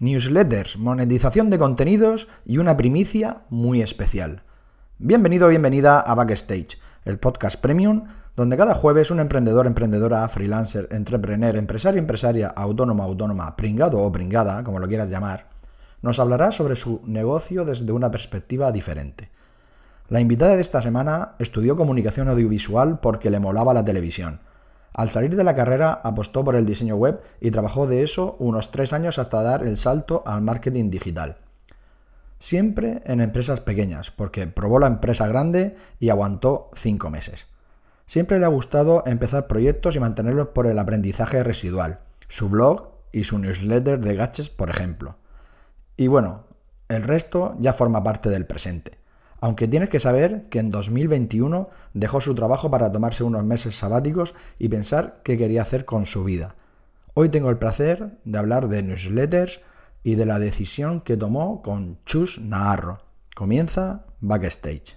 newsletters, monetización de contenidos y una primicia muy especial. Bienvenido, bienvenida a Backstage, el podcast premium donde cada jueves un emprendedor, emprendedora, freelancer, entrepreneur, empresario, empresaria, autónomo, autónoma, pringado o pringada, como lo quieras llamar, nos hablará sobre su negocio desde una perspectiva diferente. La invitada de esta semana estudió comunicación audiovisual porque le molaba la televisión al salir de la carrera apostó por el diseño web y trabajó de eso unos tres años hasta dar el salto al marketing digital. Siempre en empresas pequeñas, porque probó la empresa grande y aguantó cinco meses. Siempre le ha gustado empezar proyectos y mantenerlos por el aprendizaje residual, su blog y su newsletter de gadgets, por ejemplo. Y bueno, el resto ya forma parte del presente. Aunque tienes que saber que en 2021 dejó su trabajo para tomarse unos meses sabáticos y pensar qué quería hacer con su vida. Hoy tengo el placer de hablar de newsletters y de la decisión que tomó con Chus Naharro. Comienza Backstage.